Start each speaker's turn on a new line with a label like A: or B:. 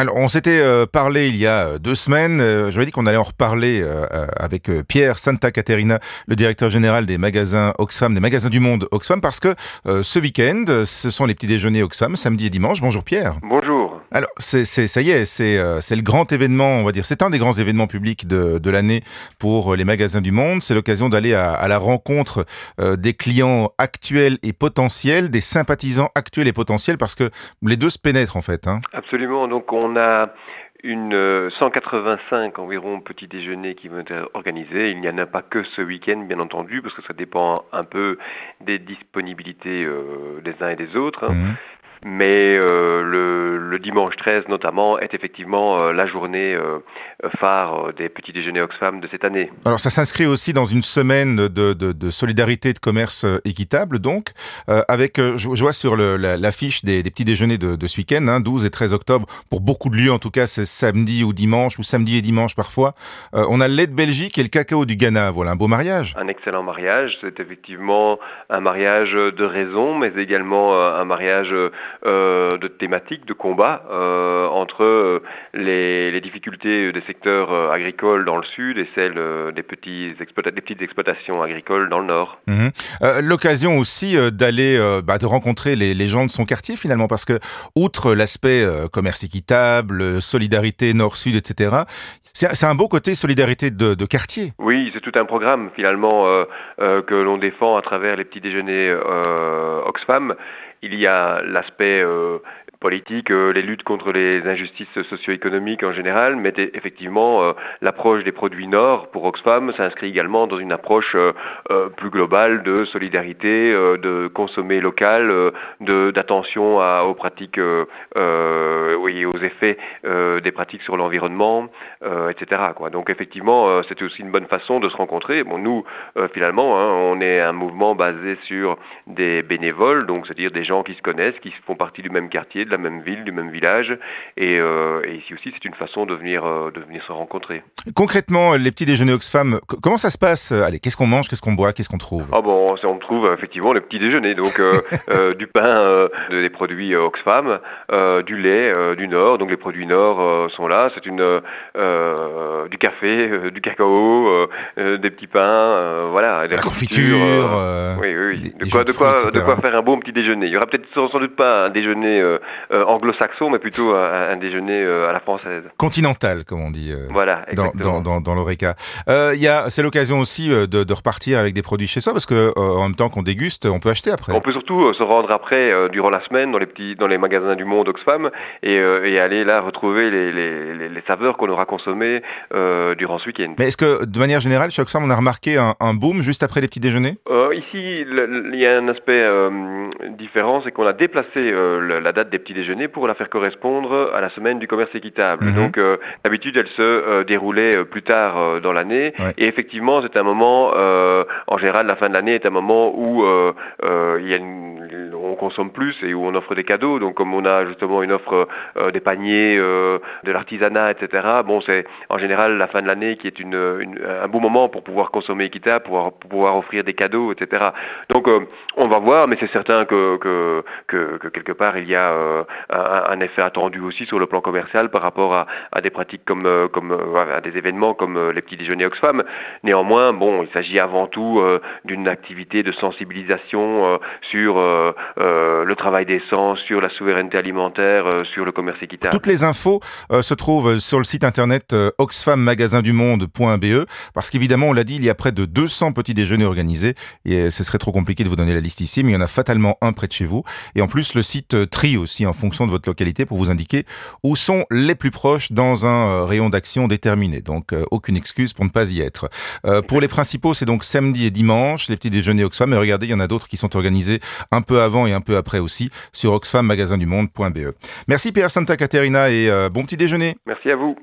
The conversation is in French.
A: Alors, on s'était euh, parlé il y a euh, deux semaines. Euh, J'avais dit qu'on allait en reparler avec Pierre Santa Caterina, le directeur général des magasins Oxfam, des magasins du monde Oxfam, parce que ce week-end, ce sont les petits déjeuners Oxfam, samedi et dimanche. Bonjour Pierre.
B: Bonjour.
A: Alors, c'est, ça y est, c'est, c'est le grand événement, on va dire, c'est un des grands événements publics de, de l'année pour les magasins du monde. C'est l'occasion d'aller à, à, la rencontre des clients actuels et potentiels, des sympathisants actuels et potentiels, parce que les deux se pénètrent en fait. Hein.
B: Absolument. Donc, on a une 185 euh, environ petits déjeuners qui vont être organisés. Il n'y en a pas que ce week-end, bien entendu, parce que ça dépend un peu des disponibilités euh, des uns et des autres. Hein. Mmh. Mais euh, le, dimanche 13 notamment est effectivement euh, la journée euh, phare des petits déjeuners Oxfam de cette année.
A: Alors ça s'inscrit aussi dans une semaine de, de, solidarité de commerce équitable donc, avec, je, vois sur l'affiche des, des, petits déjeuners de, ce week-end, hein, 12 et 13 octobre, pour beaucoup de lieux en tout cas c'est samedi ou dimanche, ou samedi et dimanche parfois, on a le lait de Belgique et le cacao du Ghana, voilà un beau mariage.
B: Un excellent mariage, c'est effectivement un mariage de raison, mais également un mariage euh, de thématiques, de combat euh, entre euh, les, difficultés des secteurs agricoles dans le sud et celles des, petits des petites exploitations agricoles dans le nord.
A: Mhm. L'occasion aussi d'aller, bah, de rencontrer les, gens de son quartier finalement, parce que outre l'aspect commerce équitable, solidarité nord-sud, etc., c'est un beau côté solidarité de, quartier.
B: Oui, c'est tout un programme finalement que l'on défend à travers les petits déjeuners Oxfam il y a l'aspect euh, politique, euh, les luttes contre les injustices socio-économiques en général, mais effectivement euh, l'approche des produits Nord pour Oxfam s'inscrit également dans une approche plus globale de solidarité, de consommer local, d'attention aux pratiques, aux effets des pratiques sur l'environnement, etc. Donc effectivement, c'était aussi une bonne façon de se rencontrer. Nous, finalement, hein, on est un mouvement basé sur des bénévoles, donc c'est-à-dire des gens qui se connaissent, qui font partie du même quartier, de la même ville, du même village. Et, euh, ici aussi, c'est une façon de venir, euh, de venir se rencontrer.
A: Concrètement, les petits déjeuners Oxfam, comment ça se passe? Allez, qu'est-ce qu'on mange, qu'est-ce qu'on boit, qu'est-ce qu'on trouve?
B: Ah bon, on trouve effectivement les petits déjeuners, donc euh, du pain, des produits Oxfam, du lait du Nord, donc les produits Nord sont là. C'est une du café, du cacao, des petits pains, voilà,
A: de la, confiture.
B: oui, oui, De, quoi, de, quoi, de quoi faire un bon petit déjeuner. Aura peut-être sans doute pas un déjeuner euh, euh, anglo-saxon, mais plutôt un, déjeuner euh, à la française.
A: Continental, comme on dit.
B: voilà,
A: dans, dans, dans, l'Oreca. c'est l'occasion aussi de, repartir avec des produits chez soi, parce que en même temps qu'on déguste, on peut acheter après.
B: On peut surtout se rendre après, durant la semaine, dans les petits, dans les magasins du monde Oxfam, et, et aller là retrouver les, les, les, saveurs qu'on aura consommées durant ce week-end.
A: Mais est-ce que, de manière générale, chez Oxfam, on a remarqué un, un boom juste après les petits déjeuners?
B: Ici, il y a un aspect différent, c'est qu'on a déplacé euh, la date des petits déjeuners pour la faire correspondre à la semaine du commerce équitable. Mhm. Donc euh, d'habitude, elle se euh, déroulait plus tard dans l'année. Et effectivement, c'est un moment, en général, la fin de l'année est un moment où il y a une on consomme plus et où on offre des cadeaux. Donc comme on a justement une offre euh, des paniers, euh, de l'artisanat, etc. Bon, c'est en général la fin de l'année qui est une, un bon moment pour pouvoir consommer équitable, pour pouvoir, offrir des cadeaux, etc. Donc euh, on va voir, mais c'est certain que, que, que, quelque part il y a un, effet attendu aussi sur le plan commercial par rapport à, des pratiques comme, comme à des événements comme les petits déjeuners Oxfam. Néanmoins, bon, il s'agit avant tout d'une activité de sensibilisation sur le travail des sur la souveraineté alimentaire, euh, sur le commerce équitable.
A: Toutes les infos euh, se trouvent sur le site internet oxfammagasindumonde.be parce qu'évidemment, on l'a dit, il y a près de 200 petits déjeuners organisés et ce serait trop compliqué de vous donner la liste ici, mais il y en a fatalement un près de chez vous. Et en plus, le site trie aussi en fonction de votre localité pour vous indiquer où sont les plus proches dans un rayon d'action déterminé. Donc, aucune excuse pour ne pas y être. pour les principaux, c'est donc samedi et dimanche, les petits déjeuners Oxfam. Mais regardez, il y en a d'autres qui sont organisés un peu avant et un peu après aussi sur oxfammagasindumonde.be. Merci Pierre Santa Caterina et euh, bon petit déjeuner.
B: Merci à vous.